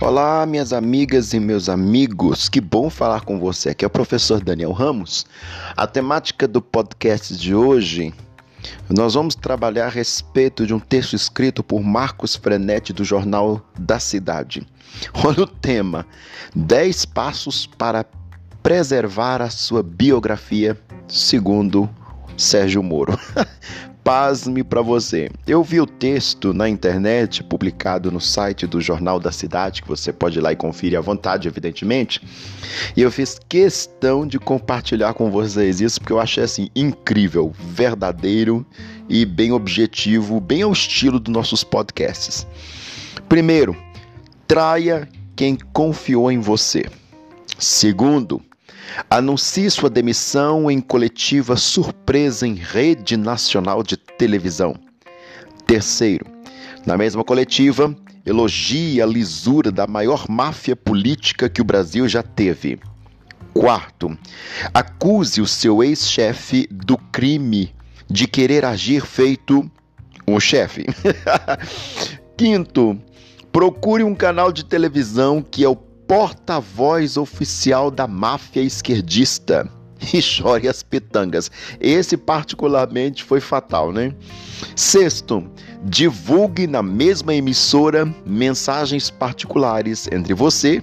Olá, minhas amigas e meus amigos, que bom falar com você. Aqui é o professor Daniel Ramos. A temática do podcast de hoje, nós vamos trabalhar a respeito de um texto escrito por Marcos Frenetti do Jornal da Cidade. Olha o tema: 10 passos para preservar a sua biografia, segundo Sérgio Moro. pasme para você. Eu vi o texto na internet, publicado no site do Jornal da Cidade, que você pode ir lá e conferir à vontade, evidentemente. E eu fiz questão de compartilhar com vocês isso, porque eu achei assim incrível, verdadeiro e bem objetivo, bem ao estilo dos nossos podcasts. Primeiro, traia quem confiou em você. Segundo, Anuncie sua demissão em coletiva surpresa em rede nacional de televisão. Terceiro, na mesma coletiva, elogie a lisura da maior máfia política que o Brasil já teve. Quarto, acuse o seu ex-chefe do crime de querer agir feito um chefe. Quinto, procure um canal de televisão que é o porta-voz oficial da máfia esquerdista. E chore as pitangas. Esse, particularmente, foi fatal, né? Sexto, divulgue na mesma emissora mensagens particulares entre você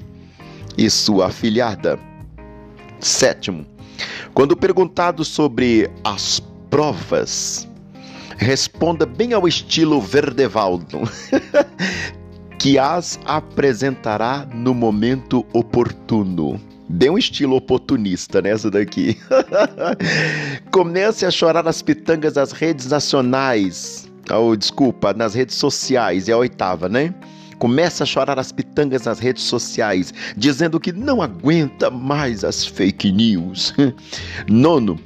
e sua afilhada. Sétimo, quando perguntado sobre as provas, responda bem ao estilo Verdevaldo. que as apresentará no momento oportuno. Dê um estilo oportunista nessa daqui. Comece a chorar as pitangas das redes nacionais. Oh, desculpa, nas redes sociais, é a oitava, né? Começa a chorar as pitangas nas redes sociais, dizendo que não aguenta mais as fake news. Nono,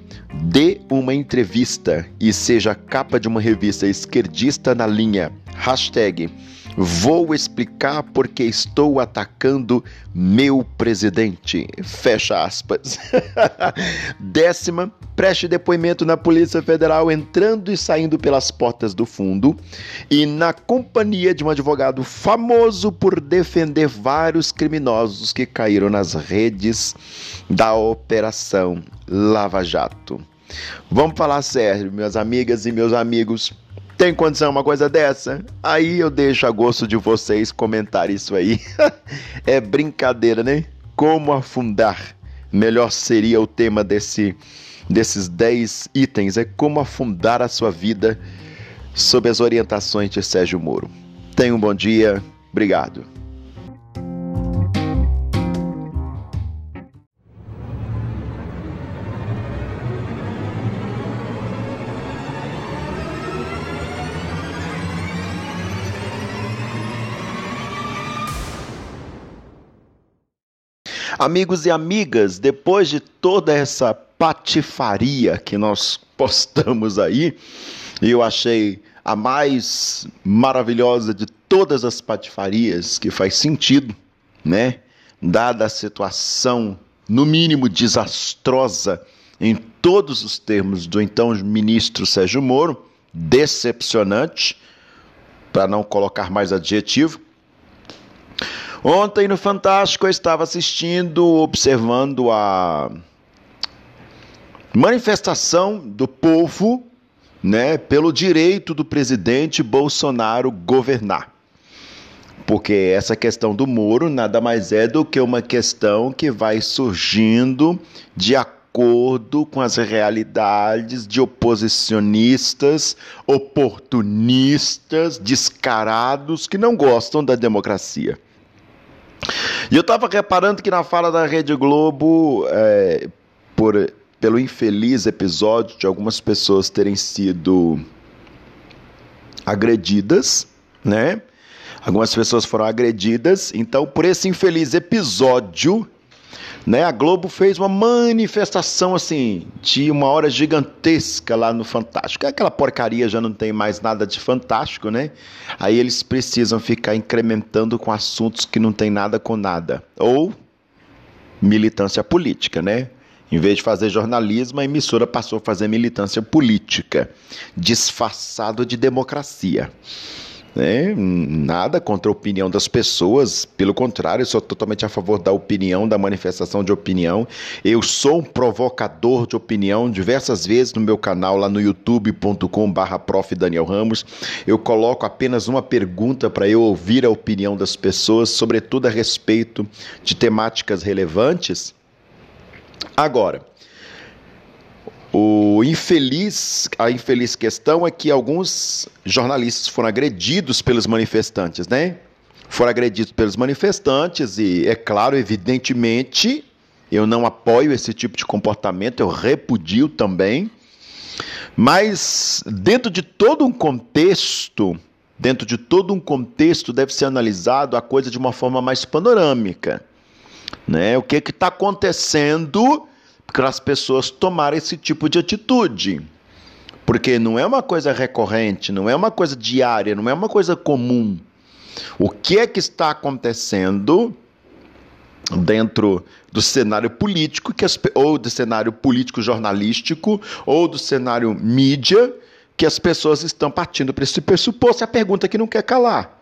dê uma entrevista e seja capa de uma revista esquerdista na linha hashtag Vou explicar porque estou atacando meu presidente. Fecha aspas. Décima, preste depoimento na Polícia Federal entrando e saindo pelas portas do fundo e na companhia de um advogado famoso por defender vários criminosos que caíram nas redes da Operação Lava Jato. Vamos falar sério, minhas amigas e meus amigos. Tem condição uma coisa dessa? Aí eu deixo a gosto de vocês comentar isso aí. é brincadeira, né? Como afundar? Melhor seria o tema desse, desses 10 itens. É como afundar a sua vida sob as orientações de Sérgio Moro. Tenha um bom dia. Obrigado. Amigos e amigas, depois de toda essa patifaria que nós postamos aí, eu achei a mais maravilhosa de todas as patifarias, que faz sentido, né? Dada a situação, no mínimo desastrosa, em todos os termos do então ministro Sérgio Moro, decepcionante, para não colocar mais adjetivo. Ontem no Fantástico eu estava assistindo, observando a manifestação do povo, né, pelo direito do presidente Bolsonaro governar. Porque essa questão do muro nada mais é do que uma questão que vai surgindo de acordo com as realidades de oposicionistas, oportunistas, descarados que não gostam da democracia. E eu estava reparando que na fala da Rede Globo, é, por, pelo infeliz episódio de algumas pessoas terem sido agredidas, né? Algumas pessoas foram agredidas, então por esse infeliz episódio, né? A Globo fez uma manifestação assim de uma hora gigantesca lá no Fantástico. Aquela porcaria já não tem mais nada de fantástico, né? Aí eles precisam ficar incrementando com assuntos que não tem nada com nada. Ou militância política, né? Em vez de fazer jornalismo, a emissora passou a fazer militância política, disfarçado de democracia. Né? Nada contra a opinião das pessoas, pelo contrário, sou totalmente a favor da opinião, da manifestação de opinião. Eu sou um provocador de opinião diversas vezes no meu canal lá no youtube.com/barra prof. Daniel Ramos. Eu coloco apenas uma pergunta para eu ouvir a opinião das pessoas, sobretudo a respeito de temáticas relevantes. Agora, o infeliz, a infeliz questão é que alguns jornalistas foram agredidos pelos manifestantes, né? Foram agredidos pelos manifestantes e, é claro, evidentemente, eu não apoio esse tipo de comportamento, eu repudio também. Mas dentro de todo um contexto, dentro de todo um contexto deve ser analisado a coisa de uma forma mais panorâmica, né? O que está acontecendo para as pessoas tomarem esse tipo de atitude. Porque não é uma coisa recorrente, não é uma coisa diária, não é uma coisa comum. O que é que está acontecendo dentro do cenário político, que as, ou do cenário político jornalístico, ou do cenário mídia, que as pessoas estão partindo para esse pressuposto? É a pergunta que não quer calar.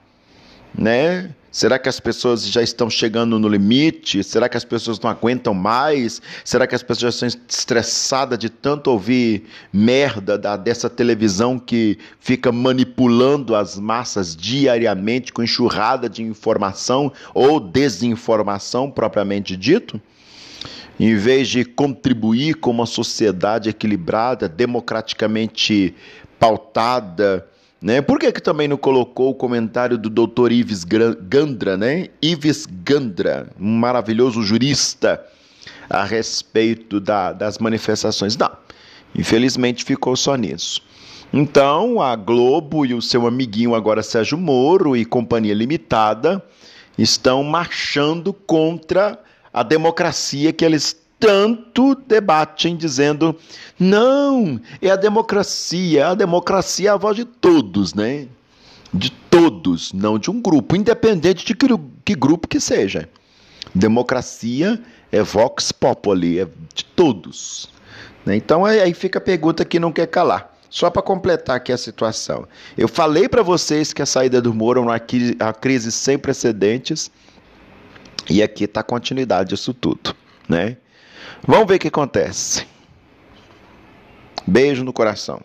Né? Será que as pessoas já estão chegando no limite? Será que as pessoas não aguentam mais? Será que as pessoas já estão estressadas de tanto ouvir merda da, dessa televisão que fica manipulando as massas diariamente com enxurrada de informação ou desinformação propriamente dito? Em vez de contribuir com uma sociedade equilibrada, democraticamente pautada, né? Por que, que também não colocou o comentário do Dr. Ives Gandra, né? Ives Gandra, um maravilhoso jurista, a respeito da, das manifestações? Não, infelizmente ficou só nisso. Então, a Globo e o seu amiguinho agora Sérgio Moro e Companhia Limitada estão marchando contra a democracia que eles tanto debatem dizendo: não, é a democracia, a democracia é a voz de todos, né? De todos, não de um grupo, independente de que, que grupo que seja. Democracia é vox populi, é de todos. Né? Então aí fica a pergunta que não quer calar. Só para completar aqui a situação. Eu falei para vocês que a saída do Moro é uma crise sem precedentes e aqui está a continuidade disso tudo, né? Vamos ver o que acontece. Beijo no coração.